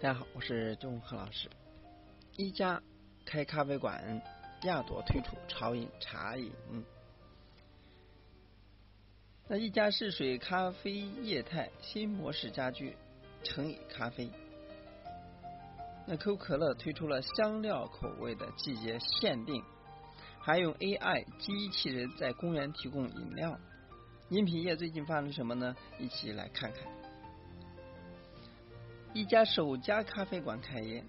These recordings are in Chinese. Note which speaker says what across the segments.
Speaker 1: 大家好，我是钟鹤老师。一家开咖啡馆，亚朵推出潮饮茶饮。那一家试水咖啡业态新模式家居成以咖啡。那可口可乐推出了香料口味的季节限定，还用 AI 机器人在公园提供饮料。饮品业最近发生什么呢？一起来看看。一家首家咖啡馆开业。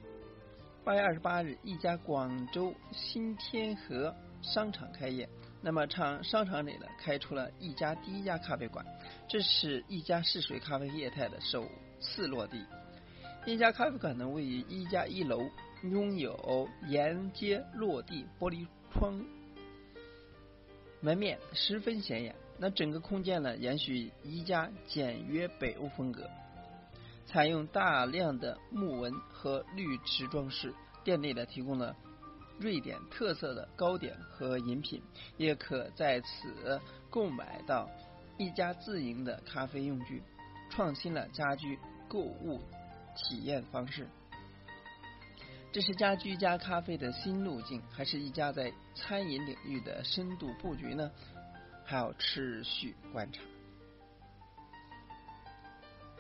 Speaker 1: 八月二十八日，一家广州新天河商场开业。那么，厂商场里呢，开出了一家第一家咖啡馆。这是一家试水咖啡业态的首次落地。一家咖啡馆呢，位于一家一楼，拥有沿街落地玻璃窗，门面十分显眼。那整个空间呢，延续一家简约北欧风格。采用大量的木纹和绿植装饰，店内呢提供了瑞典特色的糕点和饮品，也可在此购买到一家自营的咖啡用具，创新了家居购物体验方式。这是家居加咖啡的新路径，还是一家在餐饮领域的深度布局呢？还要持续观察。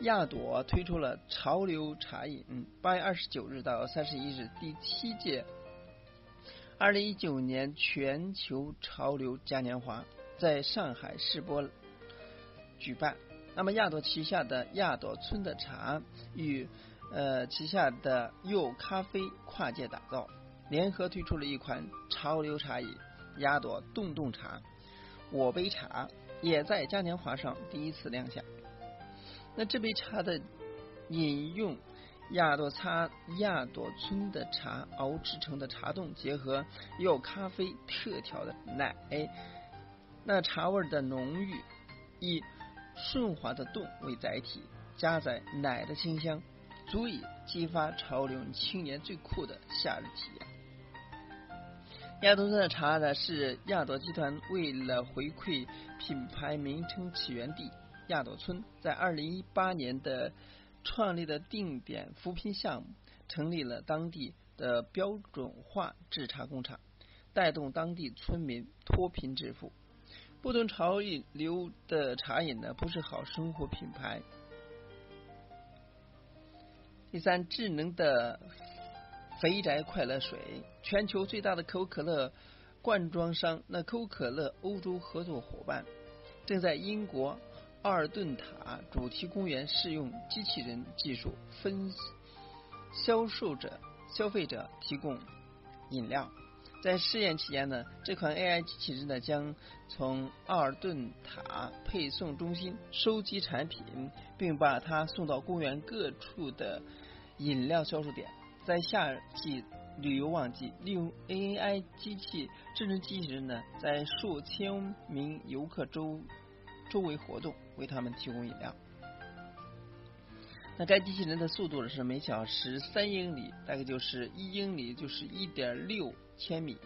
Speaker 1: 亚朵推出了潮流茶饮。八月二十九日到三十一日，第七届二零一九年全球潮流嘉年华在上海世博举办。那么，亚朵旗下的亚朵村的茶与呃旗下的柚咖啡跨界打造，联合推出了一款潮流茶饮——亚朵洞洞茶。我杯茶也在嘉年华上第一次亮相。那这杯茶的饮用亚朵茶亚朵村的茶熬制成的茶冻，结合有咖啡特调的奶，那茶味的浓郁，以顺滑的冻为载体，加载奶的清香，足以激发潮流青年最酷的夏日体验。亚朵村的茶呢，是亚朵集团为了回馈品牌名称起源地。亚朵村在二零一八年的创立的定点扶贫项目，成立了当地的标准化制茶工厂，带动当地村民脱贫致富。不同潮流的茶饮呢，不是好生活品牌。第三，智能的肥宅快乐水，全球最大的可口可乐罐装商，那可口可乐欧洲合作伙伴正在英国。奥尔顿塔主题公园试用机器人技术，分销售者、消费者提供饮料。在试验期间呢，这款 AI 机器人呢将从奥尔顿塔配送中心收集产品，并把它送到公园各处的饮料销售点。在夏季旅游旺季，利用 AI 机器智能机器人呢，在数千名游客周。周围活动，为他们提供饮料。那该机器人的速度是每小时三英里，大概就是一英里就是一点六千米。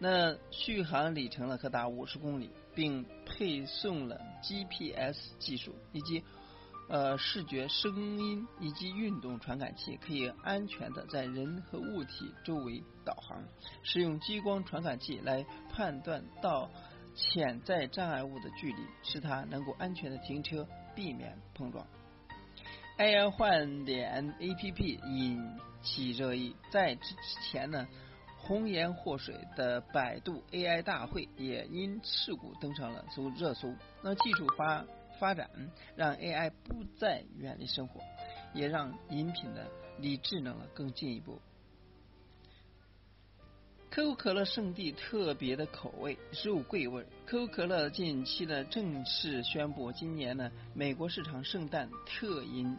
Speaker 1: 那续航里程呢可达五十公里，并配送了 GPS 技术以及呃视觉、声音以及运动传感器，可以安全的在人和物体周围导航。使用激光传感器来判断到。潜在障碍物的距离，使它能够安全的停车，避免碰撞。AI 换脸 APP 引起热议，在之前呢，红颜祸水的百度 AI 大会也因事故登上了搜热搜。那技术发发展，让 AI 不再远离生活，也让饮品的离智能了更进一步。可口可乐圣地特别的口味肉桂味。可口可乐近期呢正式宣布，今年呢美国市场圣诞特饮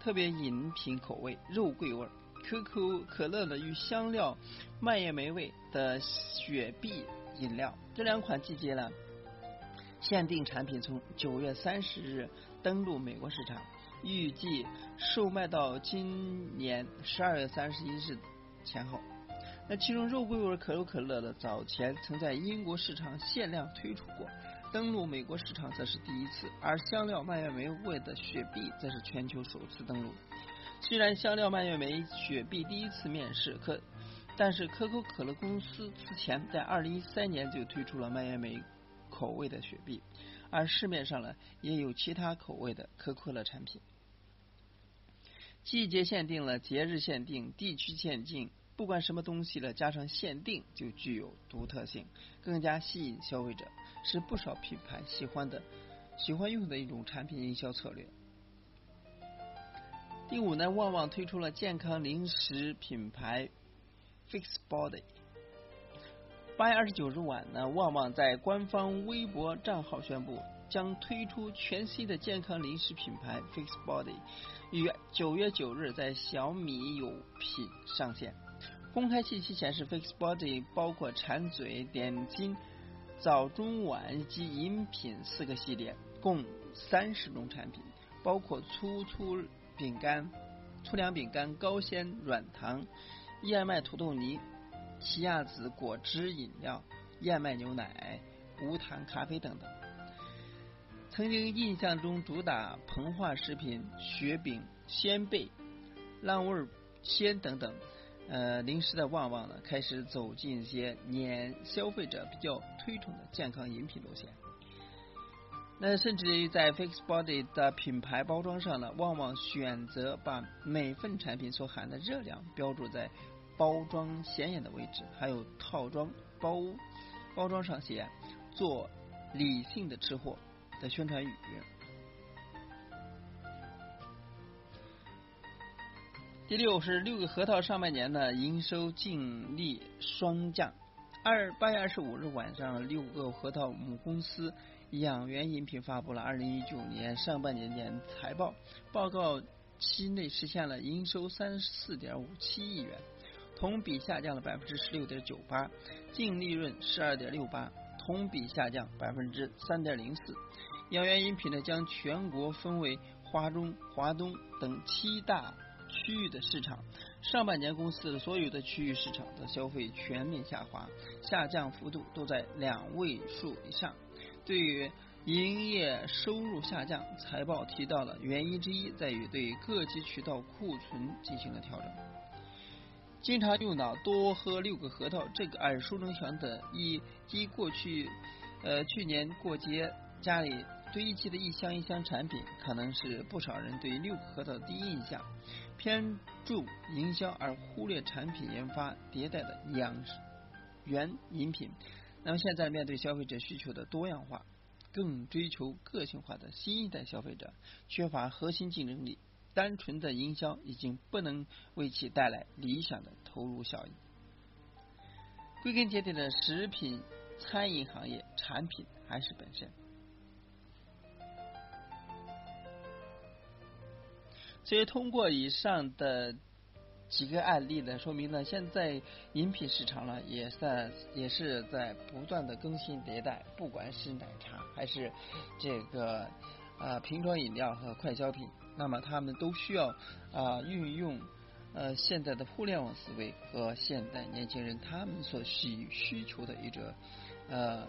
Speaker 1: 特别饮品口味肉桂味。可口可乐呢与香料蔓越莓味的雪碧饮料，这两款季节呢限定产品从九月三十日登陆美国市场，预计售卖到今年十二月三十一日前后。那其中肉桂味可口可乐的早前曾在英国市场限量推出过，登陆美国市场则是第一次，而香料蔓越莓味的雪碧则是全球首次登陆。虽然香料蔓越莓雪碧第一次面世，可但是可口可乐公司此前在二零一三年就推出了蔓越莓口味的雪碧，而市面上呢也有其他口味的可口可乐产品。季节限定了，节日限定，地区限定，不管什么东西了，加上限定就具有独特性，更加吸引消费者，是不少品牌喜欢的、喜欢用的一种产品营销策略。第五呢，旺旺推出了健康零食品牌 Fix Body。八月二十九日晚呢，旺旺在官方微博账号宣布，将推出全新的健康零食品牌 Fix Body，于九月九日在小米有品上线。公开信息显示，Fix Body 包括馋嘴、点心、早中晚及饮品四个系列，共三十种产品，包括粗粗。饼干、粗粮饼干、高纤软糖、燕麦土豆泥、奇亚籽果汁饮料、燕麦牛奶、无糖咖啡等等。曾经印象中主打膨化食品、雪饼、鲜贝、浪味鲜等等，呃，零食的旺旺呢，开始走进一些年消费者比较推崇的健康饮品路线。那甚至于在 Fix Body 的品牌包装上呢，旺旺选择把每份产品所含的热量标注在包装显眼的位置，还有套装包包装上写“做理性的吃货”的宣传语。第六是六个核桃上半年的营收净利双降。二八月二十五日晚上，六个核桃母公司。养元饮品发布了二零一九年上半年年财报，报告期内实现了营收三十四点五七亿元，同比下降了百分之十六点九八，净利润十二点六八，同比下降百分之三点零四。养元饮品呢，将全国分为华中、华东等七大区域的市场，上半年公司的所有的区域市场的消费全面下滑，下降幅度都在两位数以上。对于营业收入下降，财报提到了原因之一在于对各级渠道库存进行了调整。经常用脑多喝六个核桃，这个耳熟能详的，一一过去呃去年过节家里堆积的一箱一箱产品，可能是不少人对六个核桃的第一印象。偏重营销而忽略产品研发迭代的养元饮品。那么现在面对消费者需求的多样化，更追求个性化的新一代消费者，缺乏核心竞争力，单纯的营销已经不能为其带来理想的投入效益。归根结底的食品餐饮行业，产品还是本身。所以通过以上的。几个案例呢，说明呢现在饮品市场呢，也在也是在不断的更新迭代。不管是奶茶还是这个啊瓶装饮料和快消品，那么他们都需要啊运用呃现在的互联网思维和现代年轻人他们所需需求的一个呃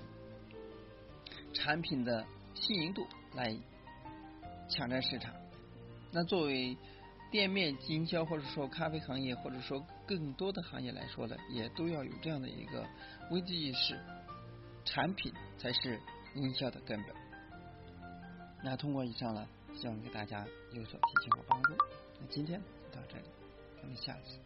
Speaker 1: 产品的新颖度来抢占市场。那作为店面经销，或者说咖啡行业，或者说更多的行业来说呢，也都要有这样的一个危机意识。产品才是营销的根本。那通过以上呢，希望给大家有所提醒和帮助。那今天就到这里，咱们下次。